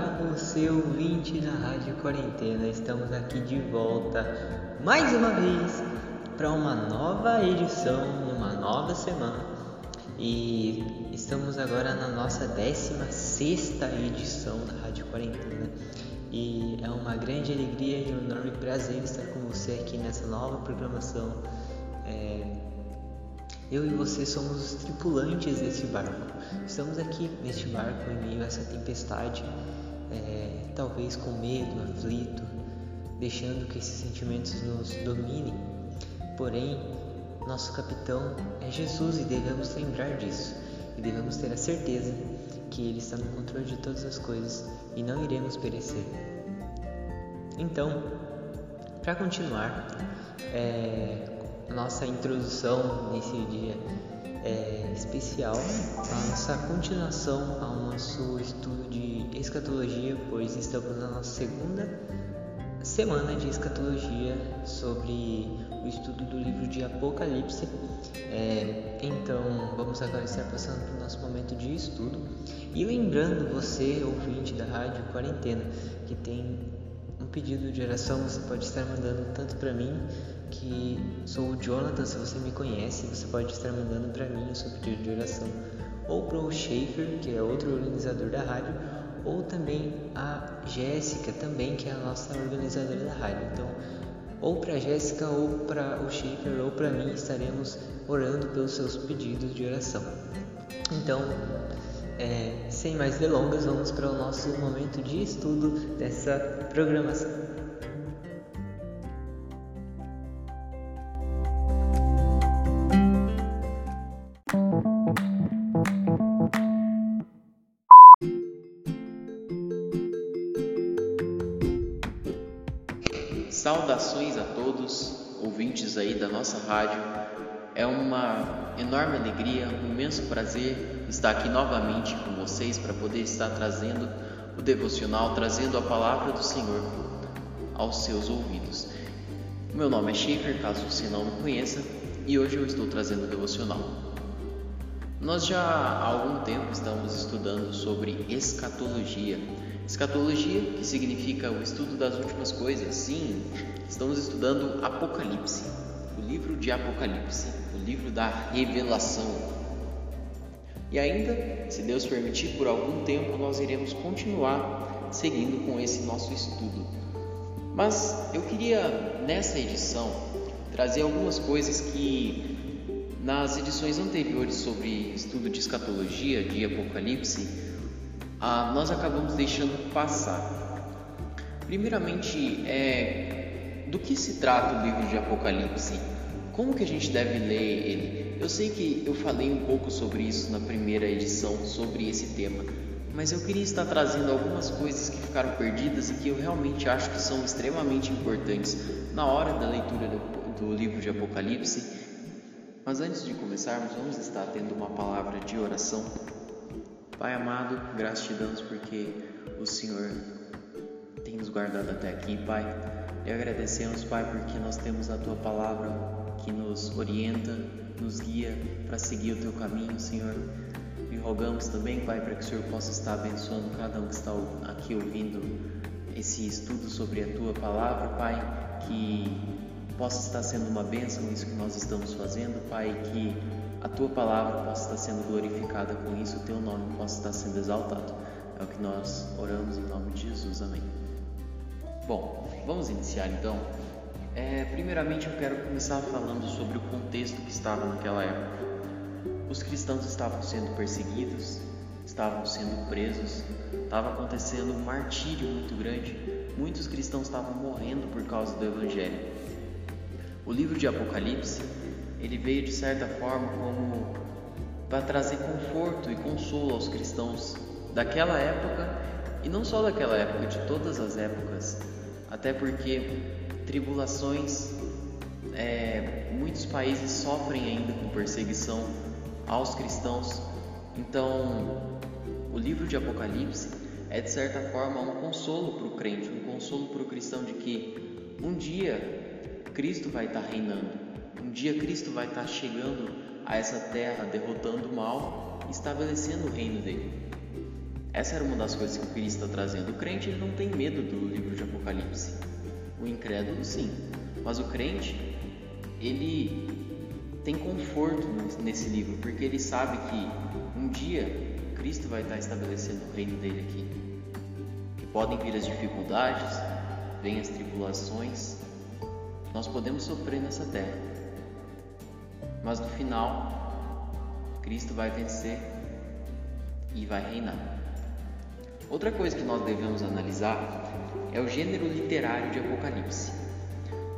para você ouvinte da Rádio Quarentena. Estamos aqui de volta mais uma vez para uma nova edição, numa nova semana. E estamos agora na nossa 16 edição da Rádio Quarentena. E é uma grande alegria e um enorme prazer estar com você aqui nessa nova programação. É, eu e você somos os tripulantes desse barco. Estamos aqui neste barco em meio a essa tempestade, é, talvez com medo, aflito, deixando que esses sentimentos nos dominem. Porém, nosso capitão é Jesus e devemos lembrar disso. E devemos ter a certeza que Ele está no controle de todas as coisas e não iremos perecer. Então, para continuar, é, nossa introdução nesse dia é, especial, a nossa continuação ao nosso estudo de escatologia, pois estamos na nossa segunda semana de escatologia sobre o estudo do livro de Apocalipse. É, então, vamos agora estar passando para o nosso momento de estudo e lembrando você, ouvinte da Rádio Quarentena, que tem um pedido de oração, você pode estar mandando tanto para mim que sou o Jonathan, se você me conhece, você pode estar mandando para mim o seu pedido de oração, ou para o Schaefer, que é outro organizador da rádio, ou também a Jéssica, também que é a nossa organizadora da rádio. Então, ou para a Jéssica, ou para o Schaefer, ou para mim, estaremos orando pelos seus pedidos de oração. Então, é, sem mais delongas, vamos para o nosso momento de estudo dessa programação. Alegria, um imenso prazer estar aqui novamente com vocês para poder estar trazendo o devocional, trazendo a palavra do Senhor aos seus ouvidos. Meu nome é Schaefer, caso você não me conheça, e hoje eu estou trazendo o devocional. Nós já há algum tempo estamos estudando sobre escatologia Escatologia, que significa o estudo das últimas coisas. Sim, estamos estudando Apocalipse, o livro de Apocalipse, o livro da revelação. E ainda, se Deus permitir, por algum tempo nós iremos continuar seguindo com esse nosso estudo. Mas eu queria nessa edição trazer algumas coisas que nas edições anteriores sobre estudo de escatologia, de Apocalipse, ah, nós acabamos deixando passar. Primeiramente, é, do que se trata o livro de Apocalipse? Como que a gente deve ler ele? Eu sei que eu falei um pouco sobre isso na primeira edição, sobre esse tema, mas eu queria estar trazendo algumas coisas que ficaram perdidas e que eu realmente acho que são extremamente importantes na hora da leitura do, do livro de Apocalipse. Mas antes de começarmos, vamos estar tendo uma palavra de oração. Pai amado, graças te damos porque o Senhor tem nos guardado até aqui, Pai. E agradecemos, Pai, porque nós temos a tua palavra que nos orienta, nos guia para seguir o teu caminho, Senhor. E rogamos também, Pai, para que o Senhor possa estar abençoando cada um que está aqui ouvindo esse estudo sobre a tua palavra, Pai, que possa estar sendo uma bênção isso que nós estamos fazendo, Pai, que a tua palavra possa estar sendo glorificada com isso, o teu nome possa estar sendo exaltado. É o que nós oramos em nome de Jesus. Amém. Bom, vamos iniciar então. É, primeiramente, eu quero começar falando sobre o contexto que estava naquela época. Os cristãos estavam sendo perseguidos, estavam sendo presos, estava acontecendo um martírio muito grande. Muitos cristãos estavam morrendo por causa do Evangelho. O livro de Apocalipse ele veio de certa forma como para trazer conforto e consolo aos cristãos daquela época e não só daquela época, de todas as épocas, até porque tribulações, é, muitos países sofrem ainda com perseguição aos cristãos. Então, o livro de Apocalipse é de certa forma um consolo para o crente, um consolo para o cristão de que um dia Cristo vai estar reinando Um dia Cristo vai estar chegando a essa terra, derrotando o mal estabelecendo o reino dele. Essa era uma das coisas que o Cristo está trazendo. O crente ele não tem medo do livro de Apocalipse. O incrédulo sim, mas o crente ele tem conforto nesse livro, porque ele sabe que um dia Cristo vai estar estabelecendo o reino dele aqui. Que podem vir as dificuldades, vêm as tribulações, nós podemos sofrer nessa terra, mas no final, Cristo vai vencer e vai reinar. Outra coisa que nós devemos analisar é o gênero literário de Apocalipse.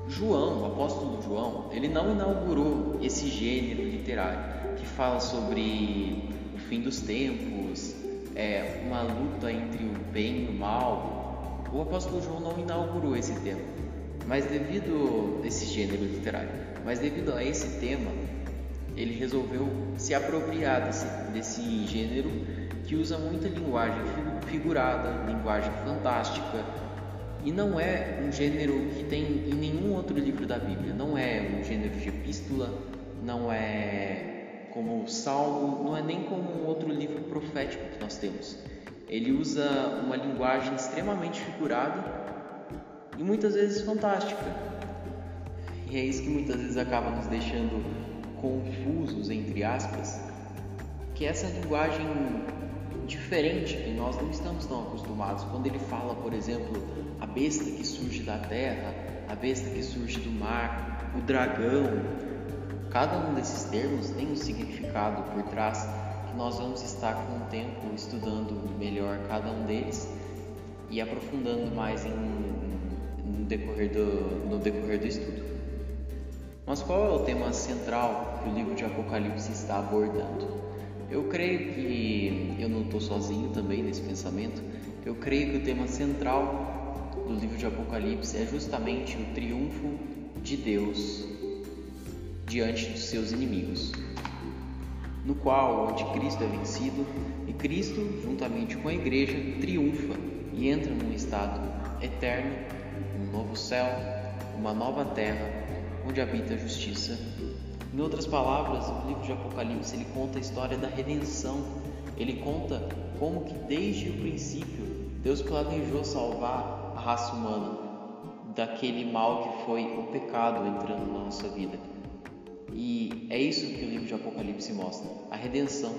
João, o apóstolo João, ele não inaugurou esse gênero literário que fala sobre o fim dos tempos, é, uma luta entre o bem e o mal. O apóstolo João não inaugurou esse tema, mas devido a esse gênero literário, mas devido a esse tema, ele resolveu se apropriar desse, desse gênero que usa muita linguagem figurada, linguagem fantástica, e não é um gênero que tem em nenhum outro livro da Bíblia. Não é um gênero de epístola, não é como o Salmo, não é nem como um outro livro profético que nós temos. Ele usa uma linguagem extremamente figurada e muitas vezes fantástica. E é isso que muitas vezes acaba nos deixando confusos, entre aspas, que essa linguagem diferente que nós não estamos tão acostumados. Quando ele fala, por exemplo, a besta que surge da terra, a besta que surge do mar, o dragão, cada um desses termos tem um significado por trás que nós vamos estar com o tempo estudando melhor cada um deles e aprofundando mais em, no, decorrer do, no decorrer do estudo. Mas qual é o tema central que o livro de Apocalipse está abordando? Eu creio que eu não estou sozinho também nesse pensamento. Eu creio que o tema central do livro de Apocalipse é justamente o triunfo de Deus diante dos seus inimigos, no qual o anticristo é vencido e Cristo, juntamente com a igreja, triunfa e entra num estado eterno, um novo céu, uma nova terra, onde habita a justiça em outras palavras, o livro de Apocalipse ele conta a história da redenção. Ele conta como que desde o princípio Deus planejou salvar a raça humana daquele mal que foi o pecado entrando na nossa vida. E é isso que o livro de Apocalipse mostra, a redenção.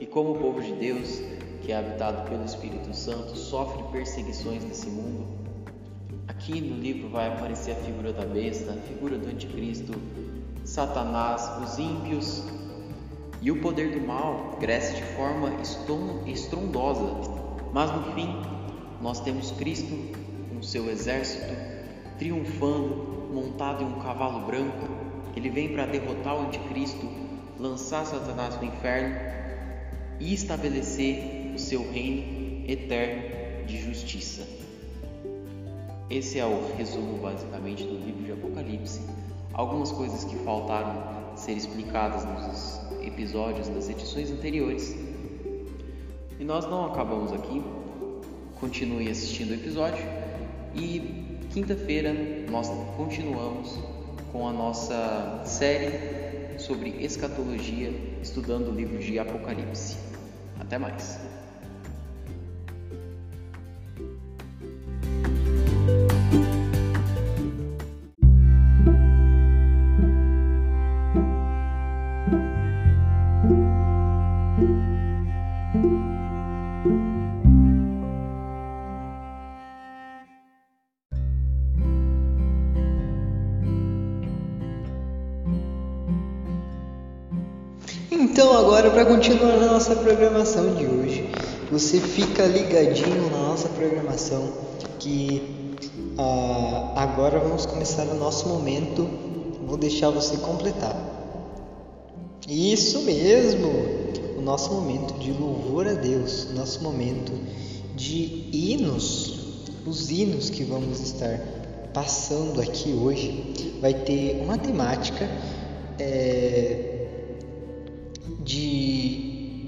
E como o povo de Deus, que é habitado pelo Espírito Santo, sofre perseguições nesse mundo, aqui no livro vai aparecer a figura da besta, a figura do anticristo, Satanás, os ímpios e o poder do mal cresce de forma estrondosa, mas no fim nós temos Cristo com seu exército triunfando, montado em um cavalo branco. Ele vem para derrotar o anticristo, lançar Satanás no inferno e estabelecer o seu reino eterno de justiça. Esse é o resumo basicamente do livro de Apocalipse algumas coisas que faltaram ser explicadas nos episódios das edições anteriores. E nós não acabamos aqui. Continue assistindo o episódio e quinta-feira nós continuamos com a nossa série sobre escatologia, estudando o livro de Apocalipse. Até mais. Então, agora, para continuar a nossa programação de hoje, você fica ligadinho na nossa programação que ah, agora vamos começar o nosso momento. Vou deixar você completar. Isso mesmo, nosso momento de louvor a Deus, nosso momento de hinos, os hinos que vamos estar passando aqui hoje, vai ter uma temática. É, de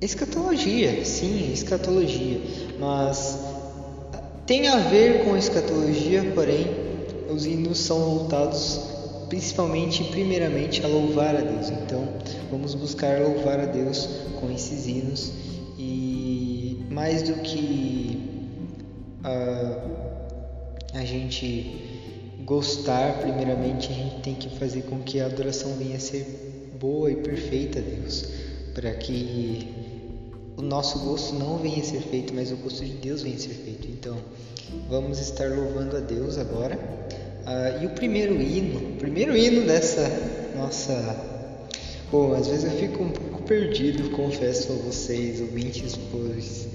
escatologia, sim, escatologia, mas tem a ver com escatologia, porém os hinos são voltados principalmente, primeiramente, a louvar a Deus. Então, vamos buscar louvar a Deus com esses hinos e mais do que a, a gente gostar, primeiramente, a gente tem que fazer com que a adoração venha a ser boa e perfeita a Deus, para que o nosso gosto não venha a ser feito, mas o gosto de Deus venha a ser feito. Então, vamos estar louvando a Deus agora. Uh, e o primeiro hino, o primeiro hino dessa nossa. Bom, às vezes eu fico um pouco perdido, confesso a vocês, ouvintes, pois.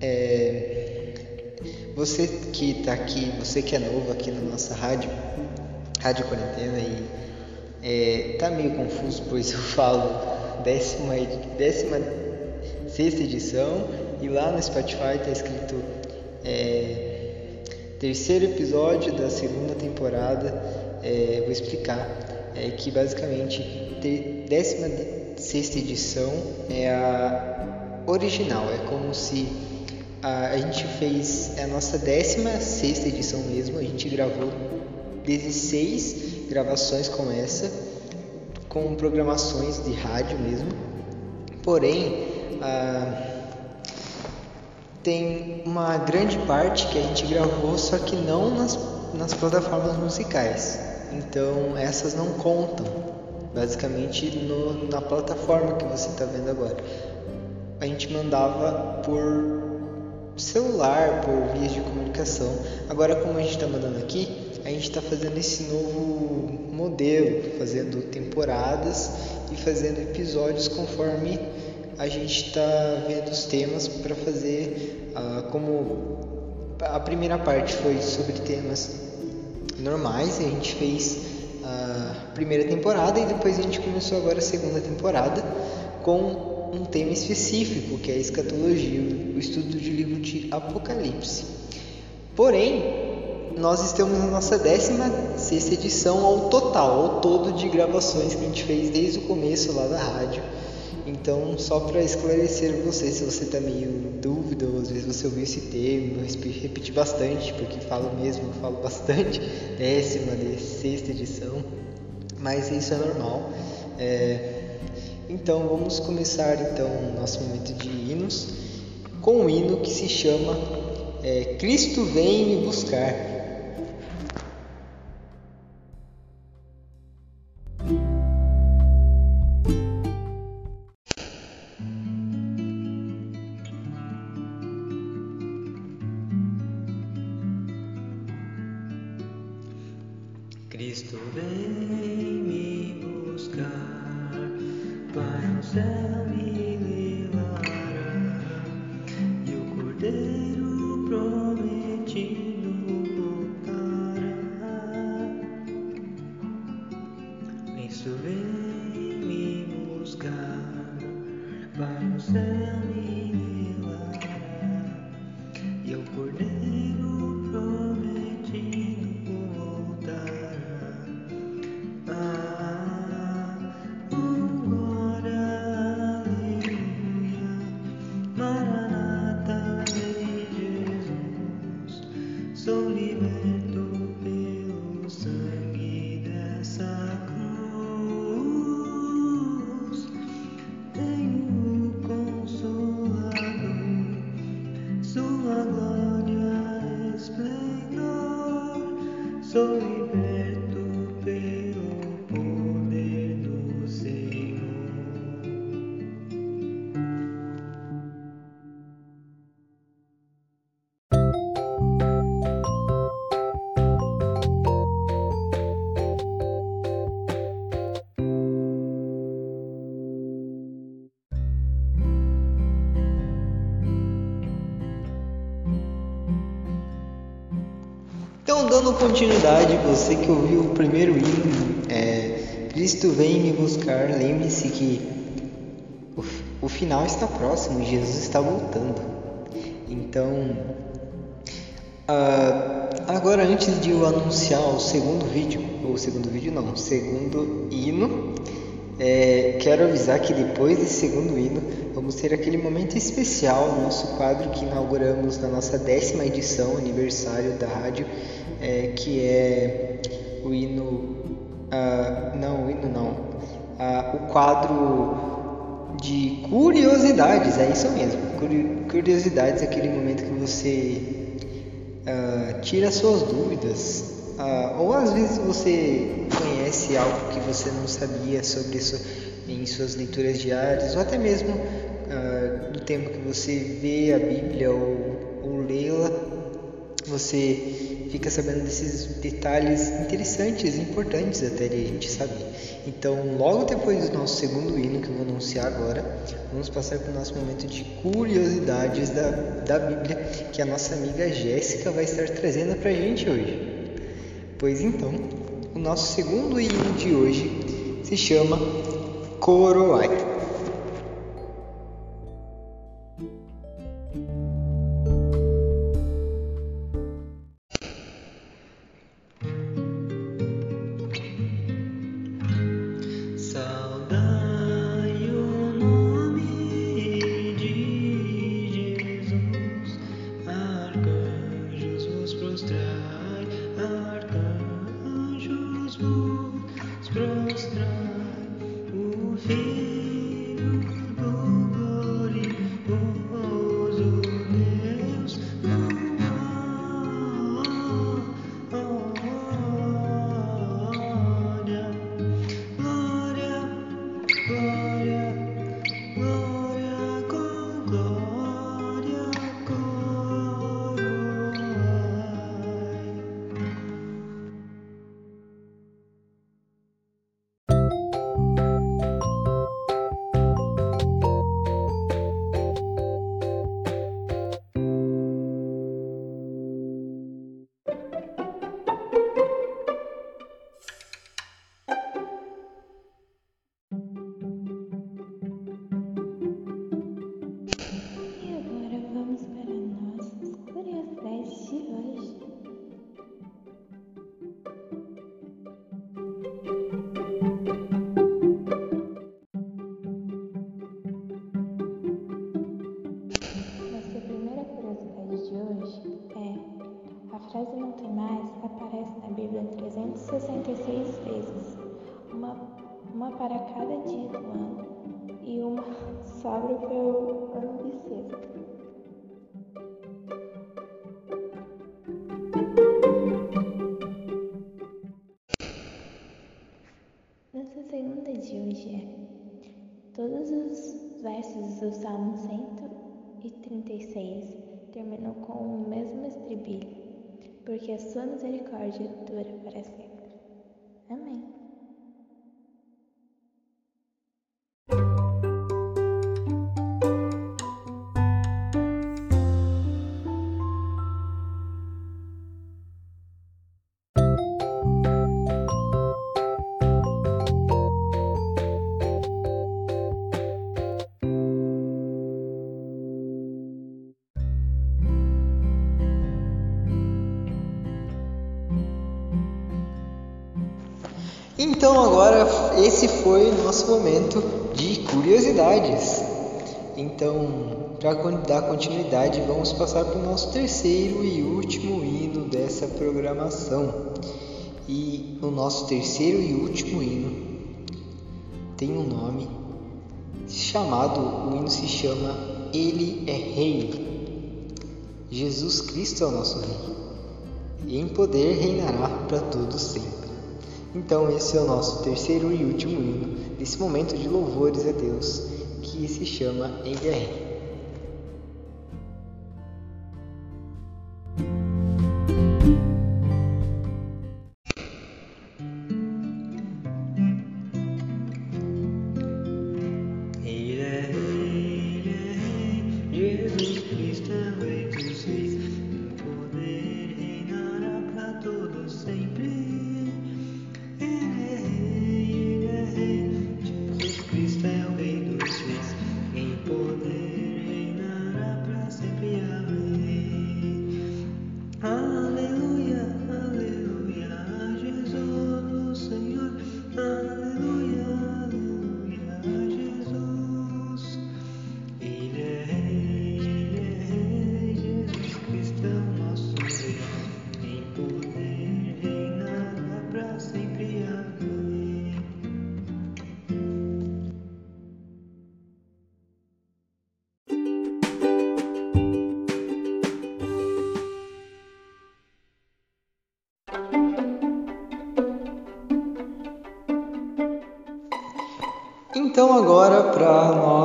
É, você que está aqui, você que é novo aqui na nossa rádio, Rádio Quarentena, e é, tá meio confuso, pois eu falo décima, décima sexta edição e lá no Spotify está escrito é, terceiro episódio da segunda temporada, é, vou explicar, é que basicamente a 16 edição é a original, é como se a, a gente fez a nossa 16 edição mesmo, a gente gravou 16 gravações com essa, com programações de rádio mesmo, porém a tem uma grande parte que a gente gravou, só que não nas, nas plataformas musicais. Então essas não contam, basicamente no, na plataforma que você está vendo agora. A gente mandava por celular, por vias de comunicação. Agora, como a gente está mandando aqui, a gente está fazendo esse novo modelo, fazendo temporadas e fazendo episódios conforme a gente está vendo os temas para fazer uh, como a primeira parte foi sobre temas normais, a gente fez a primeira temporada e depois a gente começou agora a segunda temporada com um tema específico, que é a escatologia, o estudo do livro de Apocalipse. Porém, nós estamos na nossa 16 edição ao total, ao todo de gravações que a gente fez desde o começo lá da rádio. Então, só para esclarecer você, se você está meio em dúvida, ou às vezes você ouviu esse termo, eu repeti bastante, porque falo mesmo, falo bastante, décima, de sexta edição, mas isso é normal. É... Então, vamos começar então nosso momento de hinos com um hino que se chama é, Cristo vem me buscar. Continuidade, você que ouviu o primeiro hino, é, Cristo vem me buscar, lembre-se que o, o, final está próximo, Jesus está voltando. Então, uh, agora antes de eu anunciar o segundo vídeo, ou segundo vídeo não, segundo hino, é, quero avisar que depois desse segundo hino vamos ter aquele momento especial, nosso quadro que inauguramos na nossa décima edição, aniversário da rádio, é, que é o hino Uh, não, o hino não. Uh, o quadro de curiosidades, é isso mesmo. Curiosidades é aquele momento que você uh, tira suas dúvidas. Ou às vezes você conhece algo que você não sabia sobre isso em suas leituras diárias, ou até mesmo no tempo que você vê a Bíblia ou, ou lê-la, você fica sabendo desses detalhes interessantes importantes até de, de saber. Então, logo depois do nosso segundo hino, que eu vou anunciar agora, vamos passar para o nosso momento de curiosidades da, da Bíblia, que a nossa amiga Jéssica vai estar trazendo para a gente hoje. Pois então, o nosso segundo hino de hoje se chama Coroai. Então agora esse foi o nosso momento de curiosidades. Então, para dar continuidade, vamos passar para o nosso terceiro e último hino dessa programação. E o nosso terceiro e último hino tem um nome chamado, o hino se chama Ele é Rei. Jesus Cristo é o nosso Rei. E em poder reinará para todos sempre. Então, esse é o nosso terceiro e último hino desse momento de louvores a Deus, que se chama Enguerré. poder.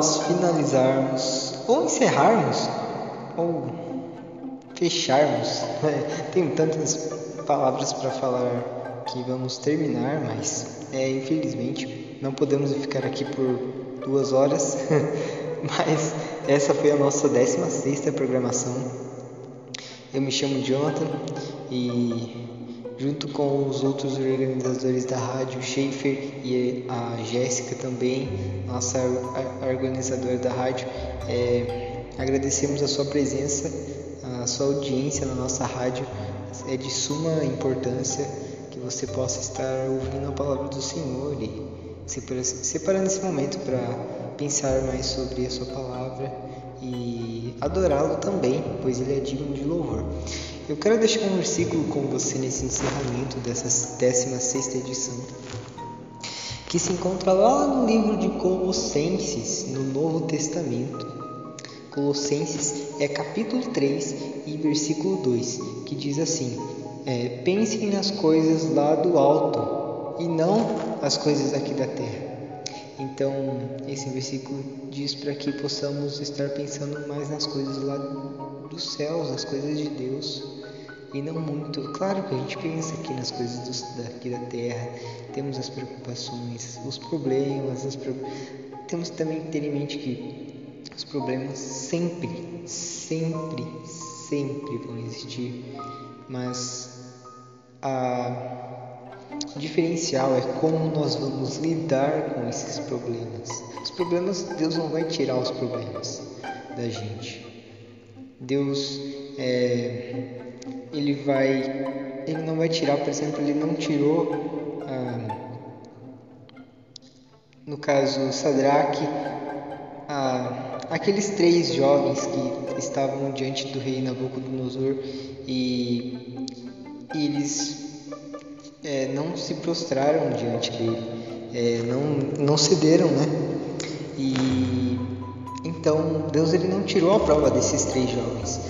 Nós finalizarmos ou encerrarmos ou fecharmos, tenho tantas palavras para falar que vamos terminar, mas é, infelizmente não podemos ficar aqui por duas horas, mas essa foi a nossa 16 sexta programação. Eu me chamo Jonathan e junto com os outros organizadores da rádio, Schaefer e a Jéssica também, nossa organizadora da rádio, é, agradecemos a sua presença, a sua audiência na nossa rádio. É de suma importância que você possa estar ouvindo a palavra do Senhor e separando esse momento para pensar mais sobre a sua palavra e adorá-lo também, pois ele é digno de louvor. Eu quero deixar um versículo com você nesse encerramento dessa 16 edição, que se encontra lá no livro de Colossenses, no Novo Testamento. Colossenses é capítulo 3 e versículo 2, que diz assim: é, Pensem nas coisas lá do alto e não as coisas aqui da terra. Então, esse versículo diz para que possamos estar pensando mais nas coisas lá dos céus, nas coisas de Deus e não muito. Claro que a gente pensa aqui nas coisas do, daqui da Terra, temos as preocupações, os problemas, as pro... temos também que ter em mente que os problemas sempre, sempre, sempre vão existir, mas a o diferencial é como nós vamos lidar com esses problemas. Os problemas, Deus não vai tirar os problemas da gente. Deus é, ele vai, ele não vai tirar, por exemplo, ele não tirou, ah, no caso Sadraque, ah, aqueles três jovens que estavam diante do rei Nabucodonosor e, eles é, não se prostraram diante dele, é, não, não cederam, né? E então Deus ele não tirou a prova desses três jovens,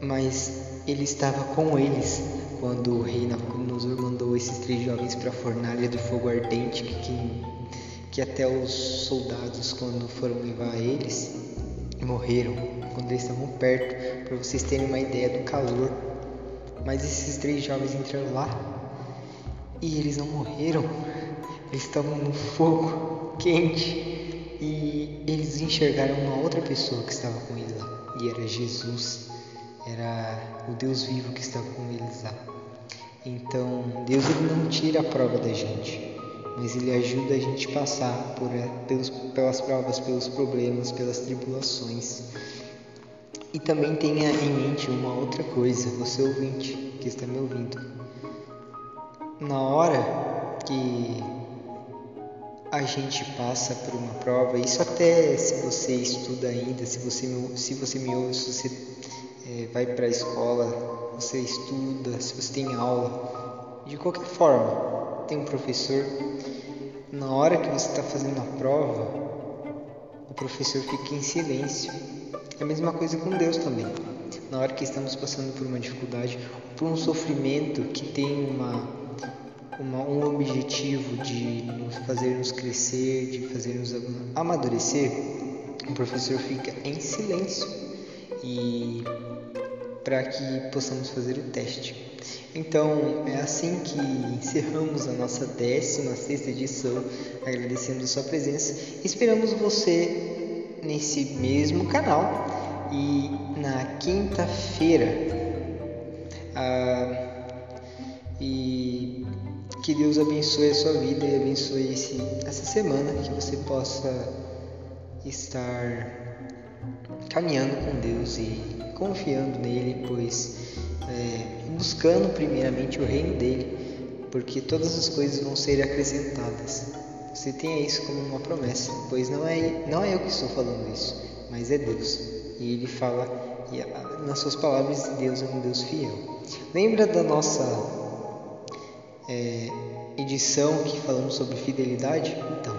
mas ele estava com eles quando o rei Nabucodonosor mandou esses três jovens para a fornalha de fogo ardente que, que, que até os soldados quando foram levar eles morreram quando eles estavam perto para vocês terem uma ideia do calor. Mas esses três jovens entraram lá e eles não morreram. Eles estavam no fogo quente e eles enxergaram uma outra pessoa que estava com eles lá e era Jesus era o Deus vivo que estava com eles lá. Então, Deus ele não tira a prova da gente, mas ele ajuda a gente passar por, eh, pelos, pelas provas, pelos problemas, pelas tribulações. E também tenha em mente uma outra coisa, você ouvinte que está me ouvindo. Na hora que a gente passa por uma prova, isso até se você estuda ainda, se você, se você me ouve, se você é, vai para a escola, você estuda, se você tem aula, de qualquer forma, tem um professor. Na hora que você está fazendo a prova, o professor fica em silêncio. É a mesma coisa com Deus também. Na hora que estamos passando por uma dificuldade, por um sofrimento que tem uma, um objetivo de nos crescer, de fazer nos amadurecer, o professor fica em silêncio e para que possamos fazer o teste. Então, é assim que encerramos a nossa 16 edição, agradecendo a sua presença. Esperamos você nesse mesmo canal e na quinta-feira. Ah, e que Deus abençoe a sua vida e abençoe esse, essa semana, que você possa estar caminhando com Deus e confiando nele, pois é, buscando primeiramente o reino dele, porque todas as coisas vão ser acrescentadas. Você tenha isso como uma promessa, pois não é, não é eu que estou falando isso, mas é Deus. E ele fala, e nas suas palavras, Deus é um Deus fiel. Lembra da nossa é, edição que falamos sobre fidelidade? Então,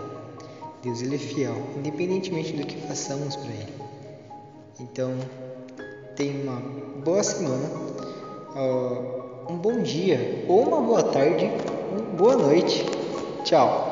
Deus ele é fiel, independentemente do que façamos para Ele. Então, tenha uma boa semana, um bom dia, ou uma boa tarde, uma boa noite. Tchau.